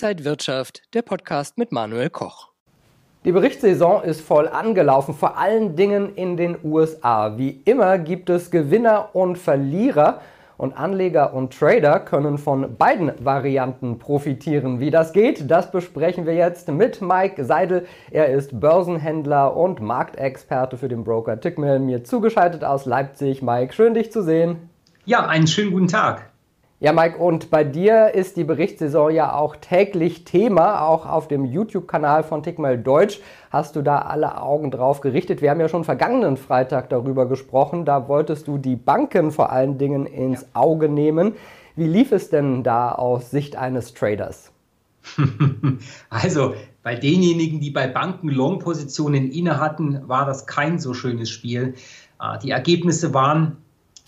Inside Wirtschaft, der Podcast mit Manuel Koch. Die Berichtssaison ist voll angelaufen, vor allen Dingen in den USA. Wie immer gibt es Gewinner und Verlierer und Anleger und Trader können von beiden Varianten profitieren. Wie das geht, das besprechen wir jetzt mit Mike Seidel. Er ist Börsenhändler und Marktexperte für den Broker Tickmill, mir zugeschaltet aus Leipzig. Mike, schön dich zu sehen. Ja, einen schönen guten Tag. Ja, Mike, und bei dir ist die Berichtssaison ja auch täglich Thema. Auch auf dem YouTube-Kanal von Tickmal Deutsch hast du da alle Augen drauf gerichtet. Wir haben ja schon vergangenen Freitag darüber gesprochen. Da wolltest du die Banken vor allen Dingen ins. Auge nehmen. Wie lief es denn da aus Sicht eines Traders? Also bei denjenigen, die bei Banken Long-Positionen inne hatten, war das kein so schönes Spiel. Ah, die Ergebnisse waren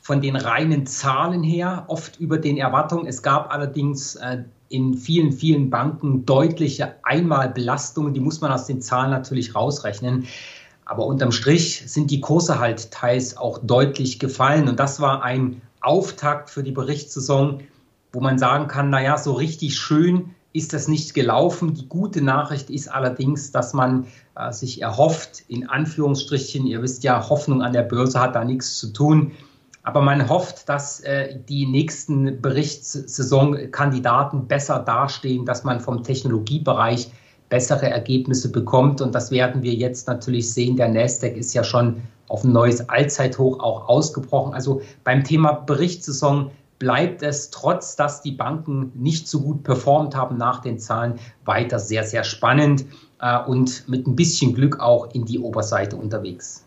von den reinen Zahlen her oft über den Erwartungen. Es gab allerdings äh, in vielen, vielen Banken deutliche Einmalbelastungen, die muss man aus den Zahlen natürlich rausrechnen. Aber unterm Strich sind die Kurse halt teils auch deutlich gefallen. Und das war ein Auftakt für die Berichtssaison, wo man sagen kann, naja, so richtig schön ist das nicht gelaufen. Die gute Nachricht ist allerdings, dass man äh, sich erhofft, in Anführungsstrichen, ihr wisst ja, Hoffnung an der Börse hat da nichts zu tun, aber man hofft, dass äh, die nächsten Berichtssaisonkandidaten besser dastehen, dass man vom Technologiebereich bessere Ergebnisse bekommt. Und das werden wir jetzt natürlich sehen. Der Nasdaq ist ja schon auf ein neues Allzeithoch auch ausgebrochen. Also beim Thema Berichtssaison bleibt es, trotz dass die Banken nicht so gut performt haben nach den Zahlen, weiter sehr, sehr spannend äh, und mit ein bisschen Glück auch in die Oberseite unterwegs.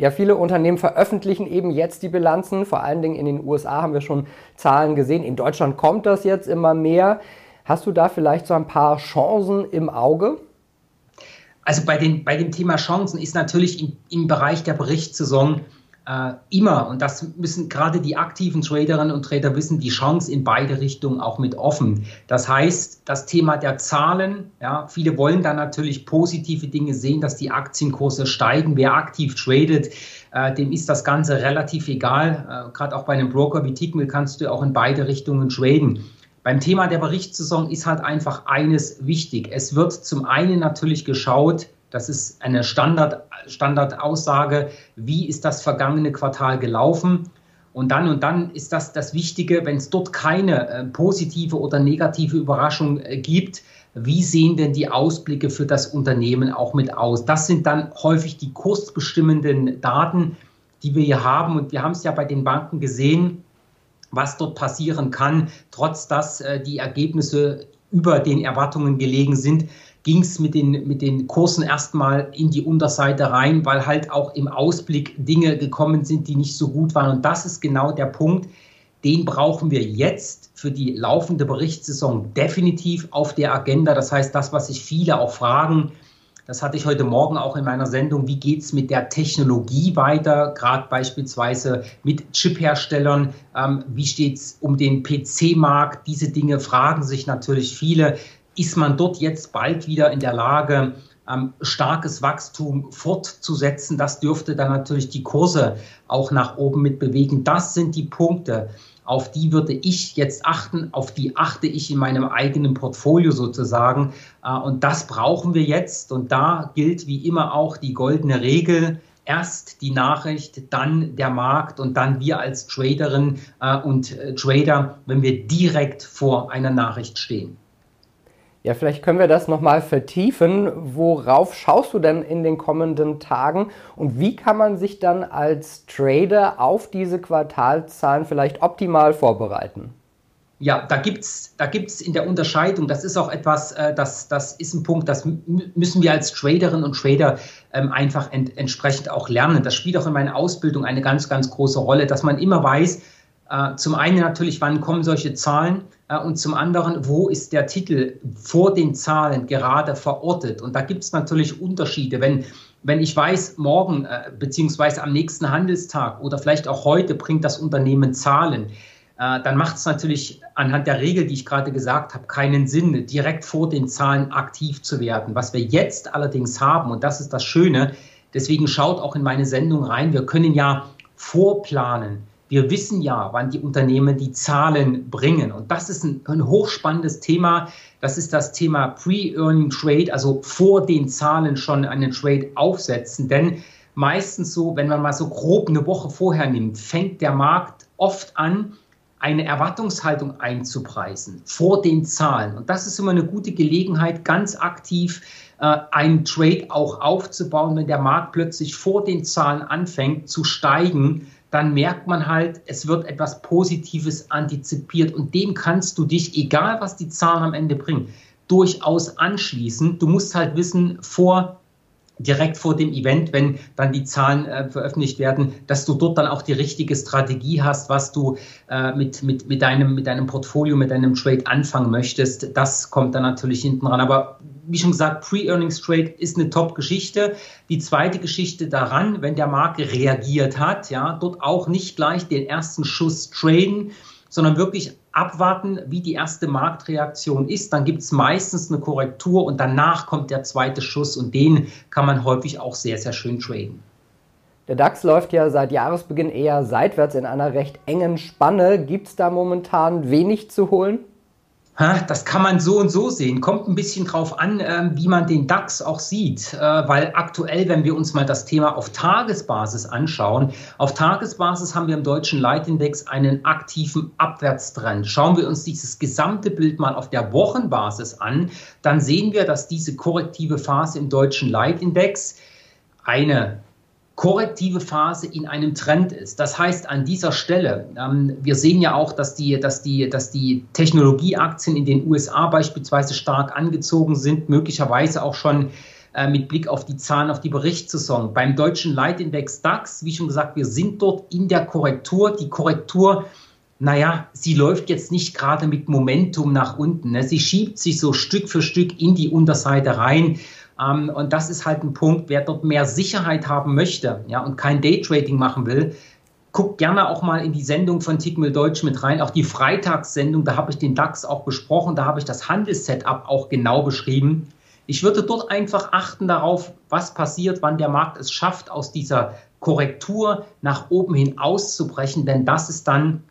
Ja, viele Unternehmen veröffentlichen eben jetzt die Bilanzen. Vor allen Dingen in den USA haben wir schon Zahlen gesehen. In Deutschland kommt das jetzt immer mehr. Hast du da vielleicht so ein paar Chancen im Auge? Also bei, den, bei dem Thema Chancen ist natürlich im, im Bereich der Berichtssaison äh, immer, und das müssen gerade die aktiven Traderinnen und Trader wissen, die Chance in beide Richtungen auch mit offen. Das heißt, das Thema der Zahlen, ja, viele wollen da natürlich positive Dinge sehen, dass die Aktienkurse steigen. Wer aktiv tradet, äh, dem ist das Ganze relativ egal. Äh, gerade auch bei einem Broker wie Tickmill kannst du auch in beide Richtungen traden. Beim Thema der Berichtssaison ist halt einfach eines wichtig. Es wird zum einen natürlich geschaut, das ist eine Standard, Standardaussage. Wie ist das vergangene Quartal gelaufen? Und dann und dann ist das das Wichtige, wenn es dort keine äh, positive oder negative Überraschung äh, gibt, wie sehen denn die Ausblicke für das Unternehmen auch mit aus? Das sind dann häufig die kursbestimmenden Daten, die wir hier haben. Und wir haben es ja bei den Banken gesehen, was dort passieren kann, trotz dass äh, die Ergebnisse über den Erwartungen gelegen sind ging es mit den, mit den Kursen erstmal in die Unterseite rein, weil halt auch im Ausblick Dinge gekommen sind, die nicht so gut waren. Und das ist genau der Punkt, den brauchen wir jetzt für die laufende Berichtssaison definitiv auf der Agenda. Das heißt, das, was sich viele auch fragen, das hatte ich heute Morgen auch in meiner Sendung, wie geht es mit der Technologie weiter, gerade beispielsweise mit Chipherstellern, ähm, wie steht es um den PC-Markt, diese Dinge fragen sich natürlich viele ist man dort jetzt bald wieder in der Lage, ähm, starkes Wachstum fortzusetzen. Das dürfte dann natürlich die Kurse auch nach oben mit bewegen. Das sind die Punkte, auf die würde ich jetzt achten, auf die achte ich in meinem eigenen Portfolio sozusagen. Äh, und das brauchen wir jetzt. Und da gilt wie immer auch die goldene Regel. Erst die Nachricht, dann der Markt und dann wir als Traderin äh, und äh, Trader, wenn wir direkt vor einer Nachricht stehen. Ja, vielleicht können wir das nochmal vertiefen. Worauf schaust du denn in den kommenden Tagen und wie kann man sich dann als Trader auf diese Quartalzahlen vielleicht optimal vorbereiten? Ja, da gibt es da gibt's in der Unterscheidung, das ist auch etwas, äh, das, das ist ein Punkt, das müssen wir als Traderinnen und Trader ähm, einfach ent, entsprechend auch lernen. Das spielt auch in meiner Ausbildung eine ganz, ganz große Rolle, dass man immer weiß, äh, zum einen natürlich, wann kommen solche Zahlen und zum anderen, wo ist der Titel vor den Zahlen gerade verortet. Und da gibt es natürlich Unterschiede. Wenn, wenn ich weiß, morgen äh, beziehungsweise am nächsten Handelstag oder vielleicht auch heute bringt das Unternehmen Zahlen, dann macht es natürlich anhand der Regel, die ich gerade gesagt habe, keinen Sinn, direkt vor den Zahlen aktiv zu werden. Was wir jetzt allerdings haben, und das ist das Schöne, deswegen schaut auch in meine Sendung rein, wir können ja vorplanen wir wissen ja, wann die Unternehmen die Zahlen bringen. Und das ist ein, ein hochspannendes Thema. Das ist das Thema Pre-Earning Trade, also vor den Zahlen schon einen Trade aufsetzen. Denn meistens so, wenn man mal so grob eine Woche vorher nimmt, fängt der Markt oft an, eine Erwartungshaltung einzupreisen vor den Zahlen. Und das ist immer eine gute Gelegenheit, ganz aktiv äh, einen Trade auch aufzubauen, wenn der Markt plötzlich vor den Zahlen anfängt zu steigen dann merkt man halt, es wird etwas Positives antizipiert und dem kannst du dich, egal was die Zahlen am Ende bringen, durchaus anschließen. Du musst halt wissen, vor direkt vor dem Event, wenn dann die Zahlen äh, veröffentlicht werden, dass du dort dann auch die richtige Strategie hast, was du äh, mit, mit, mit, deinem, mit deinem Portfolio, mit deinem Trade anfangen möchtest. Das kommt dann natürlich hinten ran. Aber wie schon gesagt, Pre-Earnings Trade ist eine Top-Geschichte. Die zweite Geschichte daran, wenn der Markt reagiert hat, ja, dort auch nicht gleich den ersten Schuss traden, sondern wirklich abwarten, wie die erste Marktreaktion ist. Dann gibt es meistens eine Korrektur und danach kommt der zweite Schuss und den kann man häufig auch sehr, sehr schön traden. Der DAX läuft ja seit Jahresbeginn eher seitwärts in einer recht engen Spanne. Gibt es da momentan wenig zu holen? Das kann man so und so sehen. Kommt ein bisschen drauf an, ähm, wie man den DAX auch sieht. Äh, weil aktuell, wenn wir uns mal das Thema auf Tagesbasis anschauen, auf Tagesbasis haben wir im deutschen Leitindex einen aktiven Abwärtstrend. Schauen wir uns dieses gesamte Bild mal auf der Wochenbasis an, dann sehen wir, dass diese korrektive Phase im deutschen Leitindex eine korrektive Phase in einem Trend ist. Das heißt, an dieser Stelle, ähm, wir sehen ja auch, dass die, dass, die, dass die Technologieaktien in den USA beispielsweise stark angezogen sind, möglicherweise auch schon äh, mit Blick auf die Zahlen, auf die Berichtssaison. Beim deutschen Leitindex DAX, wie schon gesagt, wir sind dort in der Korrektur. Die Korrektur naja, sie läuft jetzt nicht gerade mit Momentum nach unten. Ne? Sie schiebt sich so Stück für Stück in die Unterseite rein. Ähm, und das ist halt ein Punkt, wer dort mehr Sicherheit haben möchte ja, und kein Daytrading machen will, guckt gerne auch mal in die Sendung von Tickmill Deutsch mit rein, auch die Freitagssendung, da habe ich den DAX auch besprochen, da habe ich das Handelssetup auch genau beschrieben. Ich würde dort einfach achten darauf, was passiert, wann der Markt es schafft, aus dieser Korrektur nach oben hin auszubrechen, denn das ist dann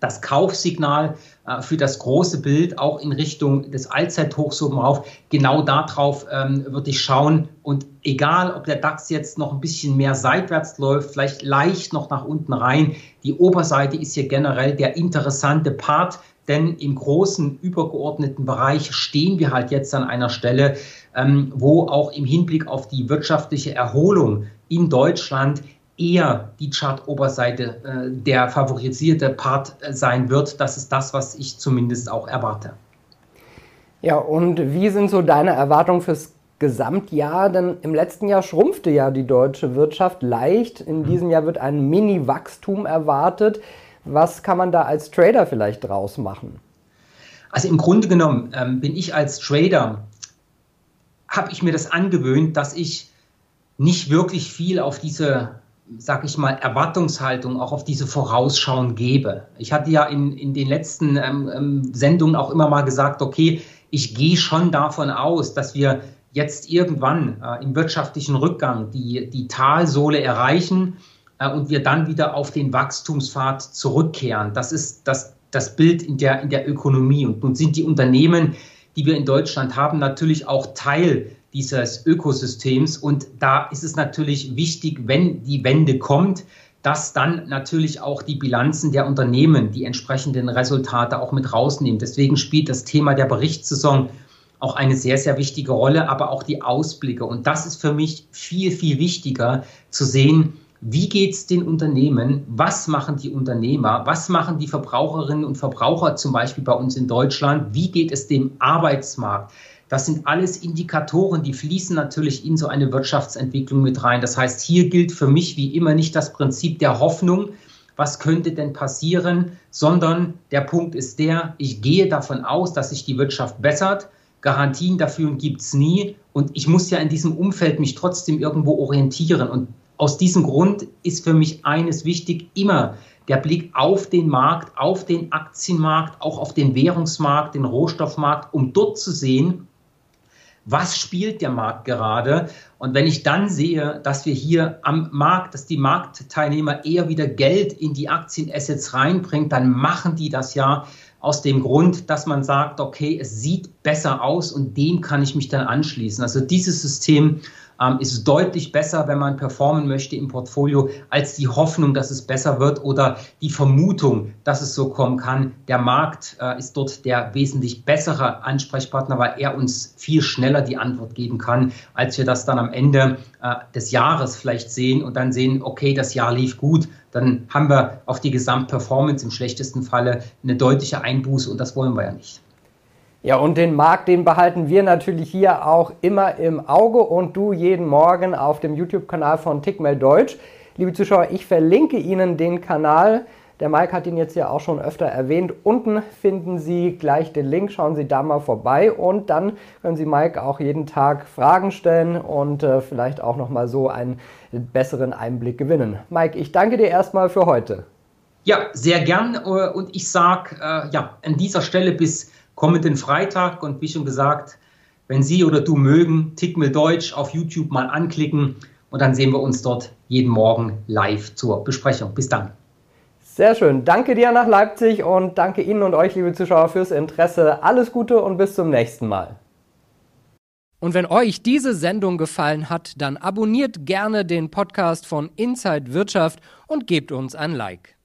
das Kaufsignal für das große Bild auch in Richtung des Allzeithochs oben rauf. Genau darauf ähm, würde ich schauen. Und egal, ob der DAX jetzt noch ein bisschen mehr seitwärts läuft, vielleicht leicht noch nach unten rein, die Oberseite ist hier generell der interessante Part. Denn im großen übergeordneten Bereich stehen wir halt jetzt an einer Stelle, ähm, wo auch im Hinblick auf die wirtschaftliche Erholung in Deutschland eher die Chart-Oberseite äh, der favorisierte Part äh, sein wird. Das ist das, was ich zumindest auch erwarte. Ja, und wie sind so deine Erwartungen fürs Gesamtjahr? Denn im letzten Jahr schrumpfte ja die deutsche Wirtschaft leicht. In mhm. diesem Jahr wird ein Mini-Wachstum erwartet. Was kann man da als Trader vielleicht draus machen? Also im Grunde genommen ähm, bin ich als Trader, habe ich mir das angewöhnt, dass ich nicht wirklich viel auf diese sag ich mal, Erwartungshaltung auch auf diese Vorausschauen gebe. Ich hatte ja in, in den letzten ähm, ähm, Sendungen auch immer mal gesagt, okay, ich gehe schon davon aus, dass wir jetzt irgendwann äh, im wirtschaftlichen Rückgang die, die Talsohle erreichen äh, und wir dann wieder auf den Wachstumspfad zurückkehren. Das ist das, das Bild in der, in der Ökonomie. Und nun sind die Unternehmen, die wir in Deutschland haben, natürlich auch Teil dieses Ökosystems. Und da ist es natürlich wichtig, wenn die Wende kommt, dass dann natürlich auch die Bilanzen der Unternehmen die entsprechenden Resultate auch mit rausnehmen. Deswegen spielt das Thema der Berichtssaison auch eine sehr, sehr wichtige Rolle, aber auch die Ausblicke. Und das ist für mich viel, viel wichtiger zu sehen, wie geht es den Unternehmen, was machen die Unternehmer, was machen die Verbraucherinnen und Verbraucher zum Beispiel bei uns in Deutschland, wie geht es dem Arbeitsmarkt. Das sind alles Indikatoren, die fließen natürlich in so eine Wirtschaftsentwicklung mit rein. Das heißt, hier gilt für mich wie immer nicht das Prinzip der Hoffnung, was könnte denn passieren, sondern der Punkt ist der, ich gehe davon aus, dass sich die Wirtschaft bessert. Garantien dafür gibt es nie. Und ich muss ja in diesem Umfeld mich trotzdem irgendwo orientieren. Und aus diesem Grund ist für mich eines wichtig, immer der Blick auf den Markt, auf den Aktienmarkt, auch auf den Währungsmarkt, den Rohstoffmarkt, um dort zu sehen, was spielt der Markt gerade? Und wenn ich dann sehe, dass wir hier am Markt, dass die Marktteilnehmer eher wieder Geld in die Aktienassets reinbringen, dann machen die das ja aus dem Grund, dass man sagt, okay, es sieht besser aus und dem kann ich mich dann anschließen. Also dieses System ähm, ist deutlich besser, wenn man performen möchte im Portfolio, als die Hoffnung, dass es besser wird oder die Vermutung, dass es so kommen kann. Der Markt äh, ist dort der wesentlich bessere Ansprechpartner, weil er uns viel schneller die Antwort geben kann, als wir das dann am Ende äh, des Jahres vielleicht sehen und dann sehen, okay, das Jahr lief gut, dann haben wir auf die Gesamtperformance im schlechtesten Falle eine deutliche Einbuße und das wollen wir ja nicht. Ja, und den Markt, den behalten wir natürlich hier auch immer im Auge und du jeden Morgen auf dem YouTube-Kanal von Tickmail Deutsch. Liebe Zuschauer, ich verlinke Ihnen den Kanal. Der Mike hat ihn jetzt ja auch schon öfter erwähnt. Unten finden Sie gleich den Link. Schauen Sie da mal vorbei und dann können Sie Mike auch jeden Tag Fragen stellen und äh, vielleicht auch noch mal so einen besseren Einblick gewinnen. Mike, ich danke dir erstmal für heute. Ja, sehr gern äh, und ich sage äh, ja an dieser Stelle bis kommenden Freitag und wie schon gesagt, wenn Sie oder du mögen, Tickmill Deutsch auf YouTube mal anklicken und dann sehen wir uns dort jeden Morgen live zur Besprechung. Bis dann. Sehr schön. Danke dir nach Leipzig und danke Ihnen und euch, liebe Zuschauer, fürs Interesse. Alles Gute und bis zum nächsten Mal. Und wenn euch diese Sendung gefallen hat, dann abonniert gerne den Podcast von Inside Wirtschaft und gebt uns ein Like.